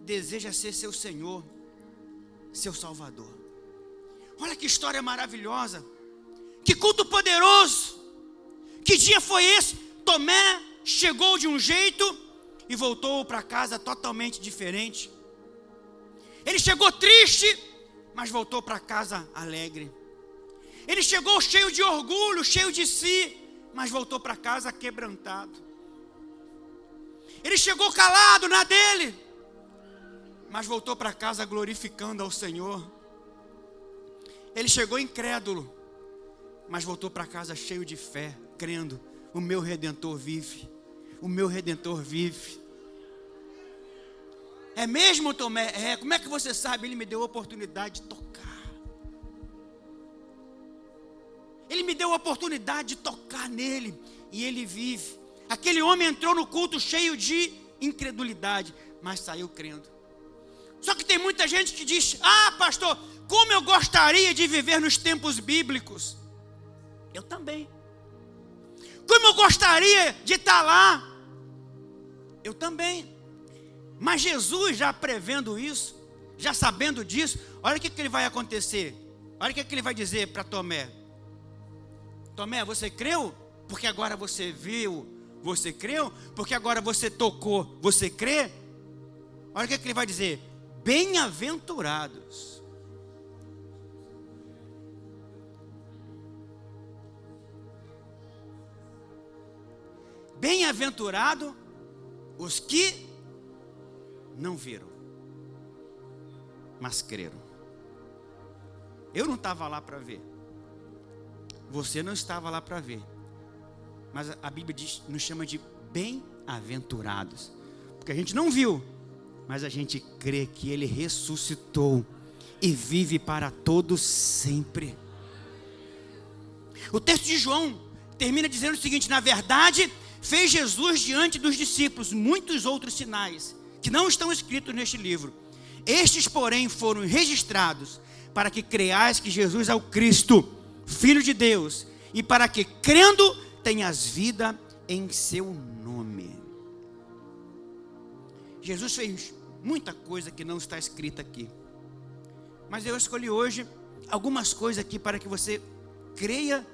deseja ser seu Senhor, seu Salvador. Olha que história maravilhosa. Que culto poderoso. Que dia foi esse? Tomé chegou de um jeito e voltou para casa totalmente diferente. Ele chegou triste, mas voltou para casa alegre. Ele chegou cheio de orgulho, cheio de si, mas voltou para casa quebrantado. Ele chegou calado na dele, mas voltou para casa glorificando ao Senhor. Ele chegou incrédulo, mas voltou para casa cheio de fé, crendo: o meu redentor vive, o meu redentor vive. É mesmo, Tomé? É, como é que você sabe? Ele me deu a oportunidade de tocar. Ele me deu a oportunidade de tocar nele e ele vive. Aquele homem entrou no culto cheio de incredulidade, mas saiu crendo. Só que tem muita gente que diz: Ah, pastor, como eu gostaria de viver nos tempos bíblicos. Eu também. Como eu gostaria de estar lá. Eu também. Mas Jesus, já prevendo isso, já sabendo disso, olha o que, que ele vai acontecer. Olha o que, que ele vai dizer para Tomé. Tomé, você creu? Porque agora você viu, você creu? Porque agora você tocou, você crê? Olha o que, que ele vai dizer: bem-aventurados. Bem-aventurado os que não viram, mas creram. Eu não estava lá para ver. Você não estava lá para ver. Mas a Bíblia diz, nos chama de bem-aventurados. Porque a gente não viu, mas a gente crê que ele ressuscitou e vive para todos sempre. O texto de João termina dizendo o seguinte: na verdade, fez Jesus diante dos discípulos muitos outros sinais que não estão escritos neste livro. Estes, porém, foram registrados para que creais que Jesus é o Cristo, Filho de Deus, e para que, crendo, tenhas vida em seu nome. Jesus fez muita coisa que não está escrita aqui. Mas eu escolhi hoje algumas coisas aqui para que você creia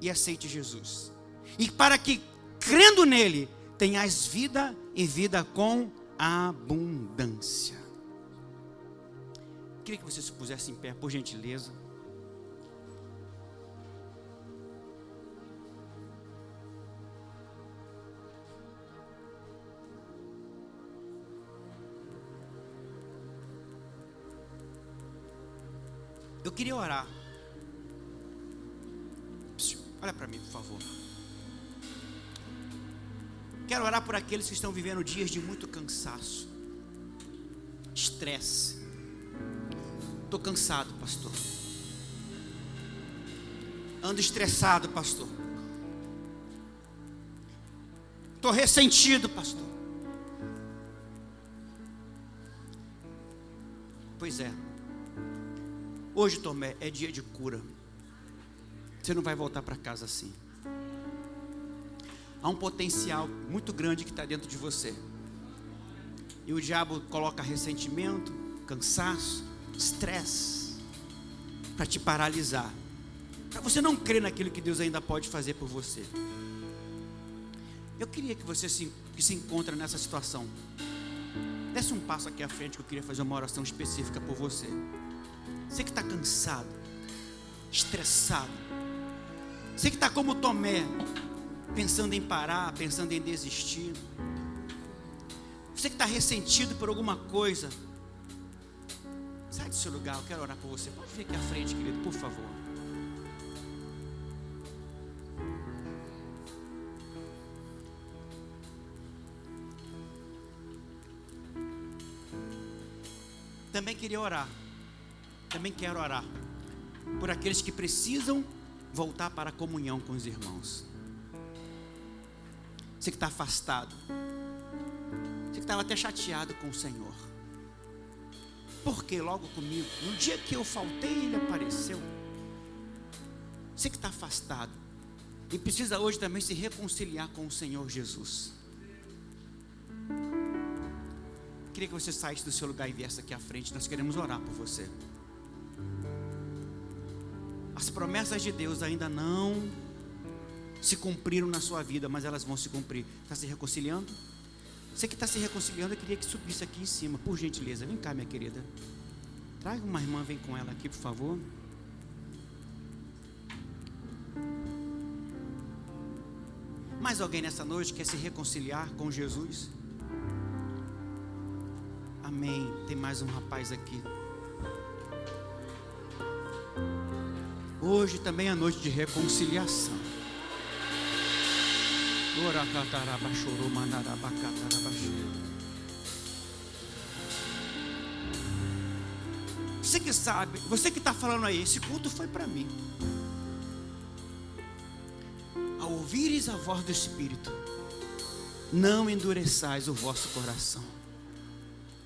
e aceite Jesus. E para que, crendo nele, tenhas vida e vida com abundância. Queria que você se pusesse em pé, por gentileza. Eu queria orar. Olha para mim, por favor. Quero orar por aqueles que estão vivendo dias de muito cansaço, estresse. Estou cansado, pastor. Ando estressado, pastor. estou ressentido, pastor. Pois é. Hoje, Tomé, é dia de cura. Você não vai voltar para casa assim. Há um potencial muito grande que está dentro de você. E o diabo coloca ressentimento, cansaço, estresse para te paralisar. Para você não crer naquilo que Deus ainda pode fazer por você. Eu queria que você se, que se encontra nessa situação. Desce um passo aqui à frente que eu queria fazer uma oração específica por você. Você que está cansado, estressado. Você que está como Tomé, pensando em parar, pensando em desistir. Você que está ressentido por alguma coisa. Sai do seu lugar, eu quero orar por você. Pode vir aqui à frente, querido, por favor. Também queria orar. Também quero orar por aqueles que precisam voltar para a comunhão com os irmãos. Você que está afastado. Você que estava até chateado com o Senhor. Porque logo comigo, no dia que eu faltei, Ele apareceu. Você que está afastado e precisa hoje também se reconciliar com o Senhor Jesus. Queria que você saísse do seu lugar e viesse aqui à frente. Nós queremos orar por você. As promessas de Deus ainda não se cumpriram na sua vida, mas elas vão se cumprir. Está se reconciliando? Você que está se reconciliando, eu queria que subisse aqui em cima, por gentileza. Vem cá, minha querida. Traga uma irmã, vem com ela aqui, por favor. Mais alguém nessa noite quer se reconciliar com Jesus? Amém. Tem mais um rapaz aqui. Hoje também é noite de reconciliação. Você que sabe, você que está falando aí, esse culto foi para mim. Ao ouvires a voz do Espírito, não endureçais o vosso coração.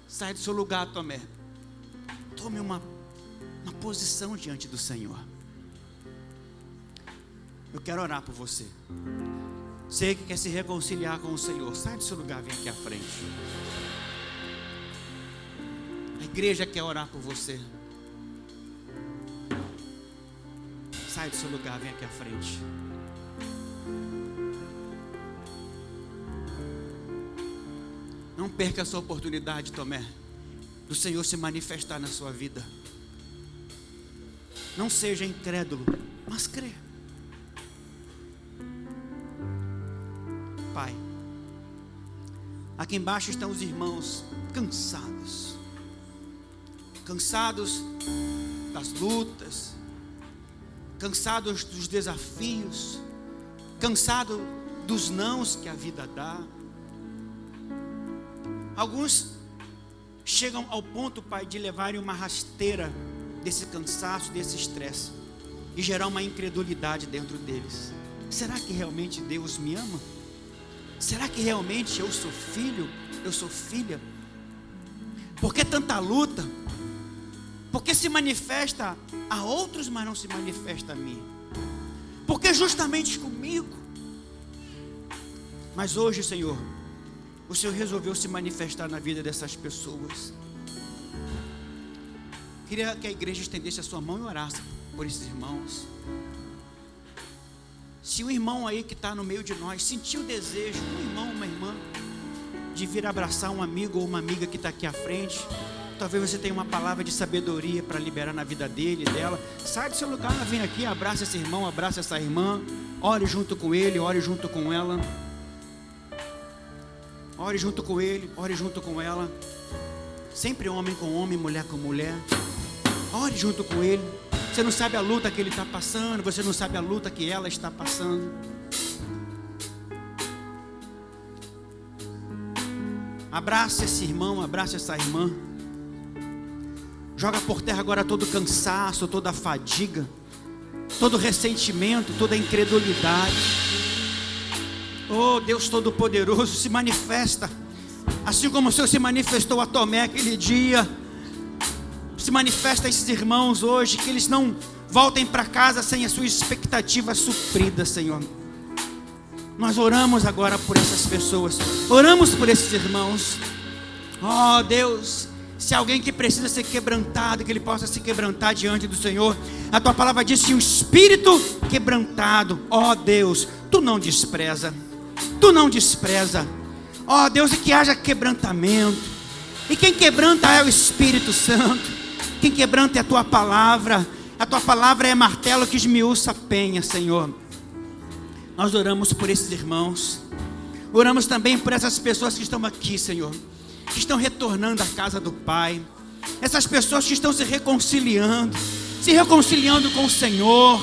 Sai do seu lugar, Tomé. Tome uma, uma posição diante do Senhor. Eu quero orar por você. Você que quer se reconciliar com o Senhor, sai do seu lugar, vem aqui à frente. A igreja quer orar por você. Sai do seu lugar, vem aqui à frente. Não perca essa oportunidade, Tomé, do Senhor se manifestar na sua vida. Não seja incrédulo, mas crê. Aqui embaixo estão os irmãos cansados, cansados das lutas, cansados dos desafios, cansados dos nãos que a vida dá Alguns chegam ao ponto, Pai, de levarem uma rasteira desse cansaço, desse estresse e gerar uma incredulidade dentro deles. Será que realmente Deus me ama? Será que realmente eu sou filho? Eu sou filha? Por que tanta luta? Porque se manifesta a outros, mas não se manifesta a mim? Porque justamente comigo. Mas hoje, Senhor, o Senhor resolveu se manifestar na vida dessas pessoas. Queria que a igreja estendesse a sua mão e orasse por esses irmãos. Se um irmão aí que está no meio de nós sentiu o desejo, um irmão, uma irmã, de vir abraçar um amigo ou uma amiga que está aqui à frente, talvez você tenha uma palavra de sabedoria para liberar na vida dele, dela. Sai do seu lugar, vem aqui, abraça esse irmão, abraça essa irmã, ore junto com ele, ore junto com ela. Ore junto com ele, ore junto com ela. Sempre homem com homem, mulher com mulher. Ore junto com ele. Você não sabe a luta que ele está passando, você não sabe a luta que ela está passando. Abraça esse irmão, abraça essa irmã. Joga por terra agora todo cansaço, toda fadiga, todo ressentimento, toda incredulidade. Oh, Deus Todo-Poderoso, se manifesta. Assim como o Senhor se manifestou a Tomé aquele dia. Se manifesta a esses irmãos hoje, que eles não voltem para casa sem a sua expectativa suprida, Senhor. Nós oramos agora por essas pessoas, oramos por esses irmãos. Oh Deus, se alguém que precisa ser quebrantado, que ele possa se quebrantar diante do Senhor, a tua palavra diz que o espírito quebrantado, ó oh Deus, tu não despreza tu não despreza. Ó oh, Deus, e que haja quebrantamento. E quem quebranta é o Espírito Santo. Quem quebranta é a tua palavra. A tua palavra é martelo que esmiuça a penha, Senhor. Nós oramos por esses irmãos. Oramos também por essas pessoas que estão aqui, Senhor. Que estão retornando à casa do Pai. Essas pessoas que estão se reconciliando. Se reconciliando com o Senhor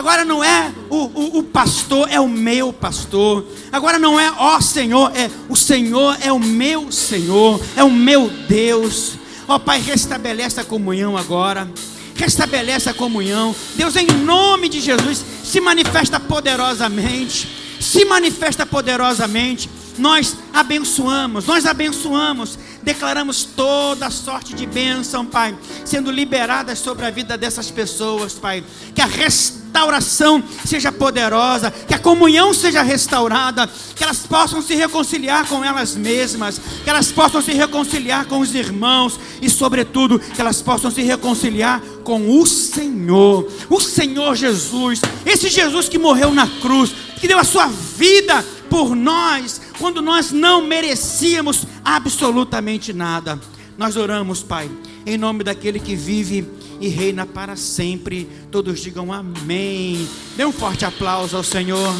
Agora não é o, o, o, pastor, é o meu pastor. Agora não é ó Senhor, é o Senhor é o meu Senhor, é o meu Deus. Ó Pai, restabelece a comunhão agora. Restabelece a comunhão. Deus, em nome de Jesus, se manifesta poderosamente. Se manifesta poderosamente. Nós abençoamos, nós abençoamos declaramos toda sorte de bênção, Pai, sendo liberadas sobre a vida dessas pessoas, Pai. Que a restauração seja poderosa, que a comunhão seja restaurada, que elas possam se reconciliar com elas mesmas, que elas possam se reconciliar com os irmãos e, sobretudo, que elas possam se reconciliar com o Senhor, o Senhor Jesus, esse Jesus que morreu na cruz, que deu a sua vida por nós, quando nós não merecíamos absolutamente nada. Nós oramos, Pai, em nome daquele que vive e reina para sempre. Todos digam amém. Dê um forte aplauso ao Senhor.